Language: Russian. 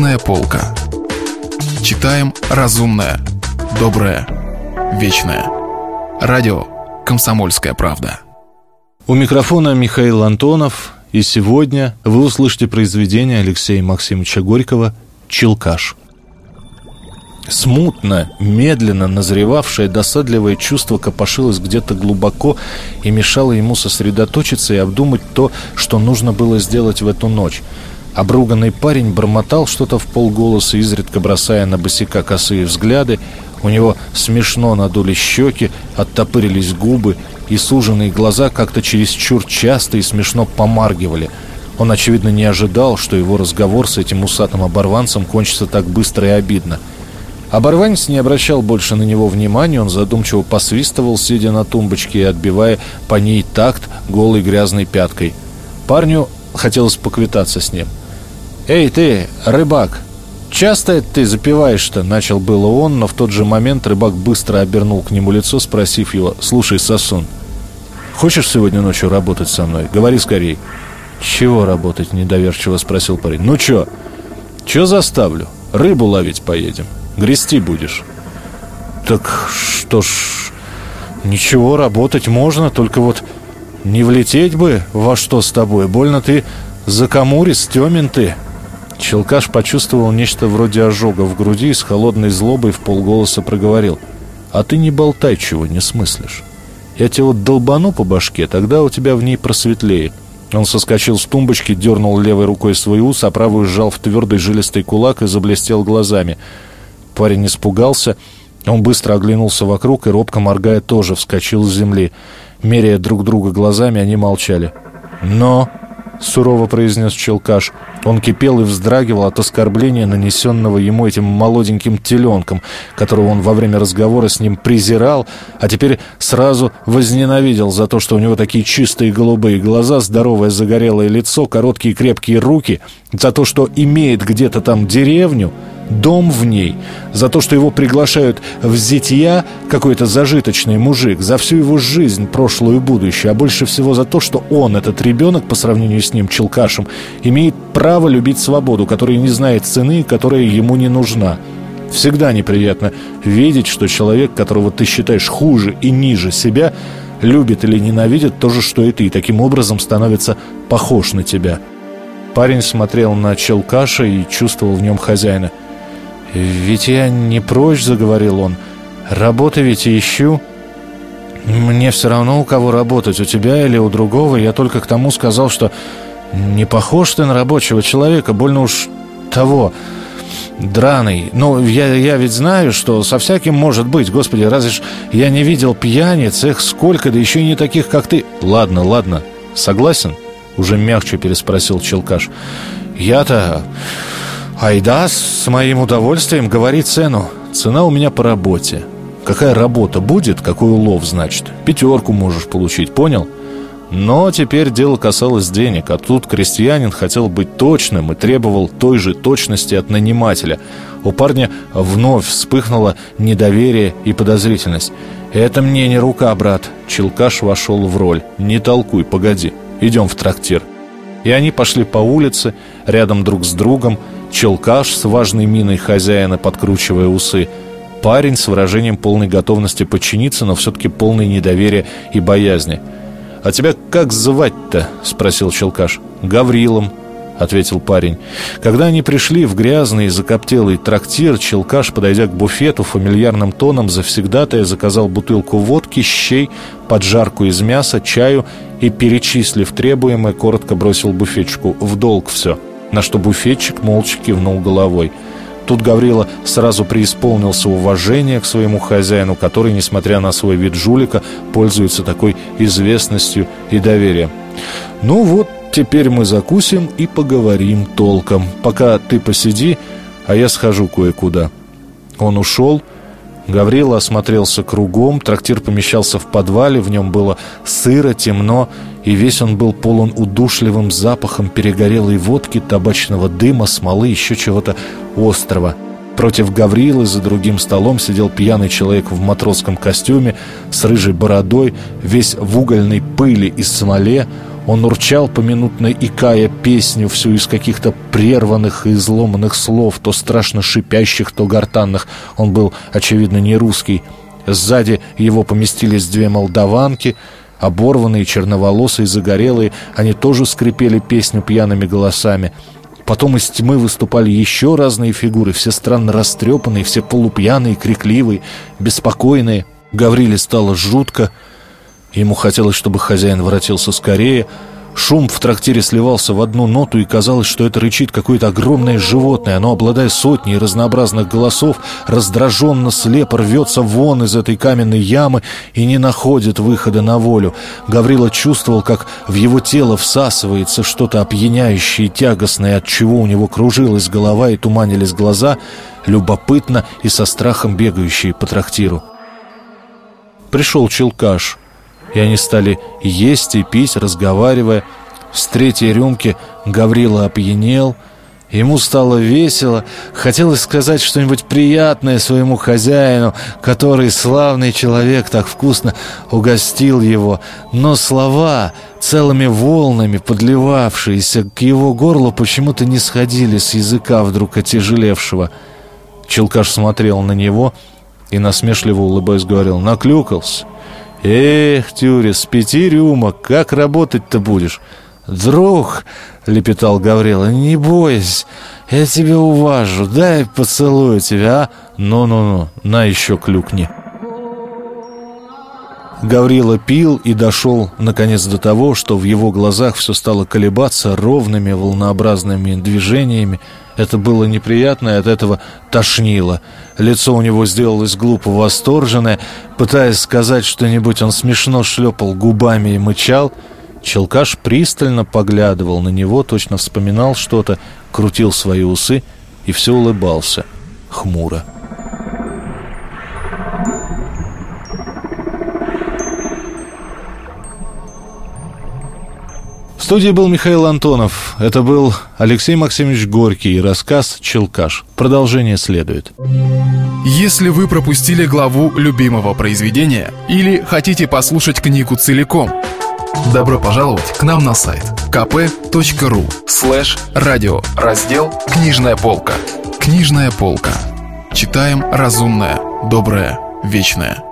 Книжная полка. Читаем разумное, доброе, вечное. Радио «Комсомольская правда». У микрофона Михаил Антонов, и сегодня вы услышите произведение Алексея Максимовича Горького «Челкаш». Смутно, медленно назревавшее досадливое чувство копошилось где-то глубоко и мешало ему сосредоточиться и обдумать то, что нужно было сделать в эту ночь. Обруганный парень бормотал что-то в полголоса, изредка бросая на босика косые взгляды. У него смешно надули щеки, оттопырились губы, и суженные глаза как-то чересчур часто и смешно помаргивали. Он, очевидно, не ожидал, что его разговор с этим усатым оборванцем кончится так быстро и обидно. Оборванец не обращал больше на него внимания, он задумчиво посвистывал, сидя на тумбочке и отбивая по ней такт голой грязной пяткой. Парню хотелось поквитаться с ним. «Эй, ты, рыбак, часто ты запиваешь-то?» Начал было он, но в тот же момент рыбак быстро обернул к нему лицо, спросив его «Слушай, сосун, хочешь сегодня ночью работать со мной? Говори скорей». «Чего работать?» – недоверчиво спросил парень. «Ну чё? Чё заставлю? Рыбу ловить поедем». Грести будешь. Так что ж, ничего, работать можно, только вот не влететь бы во что с тобой. Больно ты закамурис, темен ты. Челкаш почувствовал нечто вроде ожога в груди и с холодной злобой в полголоса проговорил. «А ты не болтай, чего не смыслишь. Я тебе вот долбану по башке, тогда у тебя в ней просветлеет». Он соскочил с тумбочки, дернул левой рукой свой ус, а правую сжал в твердый жилистый кулак и заблестел глазами – Парень испугался. Он быстро оглянулся вокруг и, робко моргая, тоже вскочил с земли. Меряя друг друга глазами, они молчали. «Но...» — сурово произнес Челкаш. Он кипел и вздрагивал от оскорбления, нанесенного ему этим молоденьким теленком, которого он во время разговора с ним презирал, а теперь сразу возненавидел за то, что у него такие чистые голубые глаза, здоровое загорелое лицо, короткие крепкие руки, за то, что имеет где-то там деревню — дом в ней, за то, что его приглашают в зятья какой-то зажиточный мужик, за всю его жизнь, прошлую и будущее, а больше всего за то, что он, этот ребенок, по сравнению с ним, Челкашем, имеет право любить свободу, которая не знает цены, которая ему не нужна. Всегда неприятно видеть, что человек, которого ты считаешь хуже и ниже себя, любит или ненавидит то же, что и ты, и таким образом становится похож на тебя. Парень смотрел на Челкаша и чувствовал в нем хозяина – «Ведь я не прочь», — заговорил он. «Работы ведь ищу». «Мне все равно, у кого работать, у тебя или у другого. Я только к тому сказал, что не похож ты на рабочего человека, больно уж того, драный. Ну, я, я ведь знаю, что со всяким может быть. Господи, разве ж я не видел пьяниц, их сколько, да еще и не таких, как ты». «Ладно, ладно, согласен?» — уже мягче переспросил Челкаш. «Я-то...» Айда с моим удовольствием говори цену. Цена у меня по работе. Какая работа будет, какой улов, значит. Пятерку можешь получить, понял? Но теперь дело касалось денег, а тут крестьянин хотел быть точным и требовал той же точности от нанимателя. У парня вновь вспыхнуло недоверие и подозрительность. «Это мне не рука, брат!» Челкаш вошел в роль. «Не толкуй, погоди, идем в трактир». И они пошли по улице, рядом друг с другом, челкаш с важной миной хозяина, подкручивая усы, парень с выражением полной готовности подчиниться, но все-таки полной недоверия и боязни. «А тебя как звать-то?» — спросил челкаш. «Гаврилом», — ответил парень. Когда они пришли в грязный и закоптелый трактир, челкаш, подойдя к буфету, фамильярным тоном завсегдатая заказал бутылку водки, щей, поджарку из мяса, чаю и, перечислив требуемое, коротко бросил буфетчику «в долг все» на что буфетчик молча кивнул головой. Тут Гаврила сразу преисполнился уважения к своему хозяину, который, несмотря на свой вид жулика, пользуется такой известностью и доверием. «Ну вот, теперь мы закусим и поговорим толком. Пока ты посиди, а я схожу кое-куда». Он ушел, Гаврила осмотрелся кругом, трактир помещался в подвале, в нем было сыро, темно, и весь он был полон удушливым запахом перегорелой водки, табачного дыма, смолы, еще чего-то острого. Против Гаврилы за другим столом сидел пьяный человек в матросском костюме с рыжей бородой, весь в угольной пыли и смоле. Он урчал поминутно, икая песню всю из каких-то прерванных и изломанных слов, то страшно шипящих, то гортанных. Он был, очевидно, не русский. Сзади его поместились две молдаванки, оборванные, черноволосые, загорелые. Они тоже скрипели песню пьяными голосами. Потом из тьмы выступали еще разные фигуры, все странно растрепанные, все полупьяные, крикливые, беспокойные. Гавриле стало жутко. Ему хотелось, чтобы хозяин воротился скорее — Шум в трактире сливался в одну ноту, и казалось, что это рычит какое-то огромное животное. Оно, обладая сотней разнообразных голосов, раздраженно слепо рвется вон из этой каменной ямы и не находит выхода на волю. Гаврила чувствовал, как в его тело всасывается что-то опьяняющее и тягостное, от чего у него кружилась голова и туманились глаза, любопытно и со страхом бегающие по трактиру. Пришел Челкаш — и они стали есть и пить, разговаривая. С третьей рюмки Гаврила опьянел, Ему стало весело, хотелось сказать что-нибудь приятное своему хозяину, который, славный человек, так вкусно угостил его, но слова, целыми волнами подливавшиеся к его горлу, почему-то не сходили с языка вдруг отяжелевшего. Челкаш смотрел на него и, насмешливо улыбаясь, говорил «Наклюкался». «Эх, Тюрис, пяти рюмок, как работать-то будешь?» «Друг», — лепетал Гаврила, — «не бойся, я тебя уважу, дай поцелую тебя, а? Ну-ну-ну, на еще клюкни». Гаврила пил и дошел, наконец, до того, что в его глазах все стало колебаться ровными волнообразными движениями. Это было неприятно, и от этого тошнило. Лицо у него сделалось глупо восторженное. Пытаясь сказать что-нибудь, он смешно шлепал губами и мычал. Челкаш пристально поглядывал на него, точно вспоминал что-то, крутил свои усы и все улыбался хмуро. Студии был Михаил Антонов. Это был Алексей Максимович Горький и рассказ «Челкаш». Продолжение следует. Если вы пропустили главу любимого произведения или хотите послушать книгу целиком, добро пожаловать к нам на сайт kp.ru слэш радио раздел «Книжная полка». Книжная полка. Читаем разумное, доброе, вечное.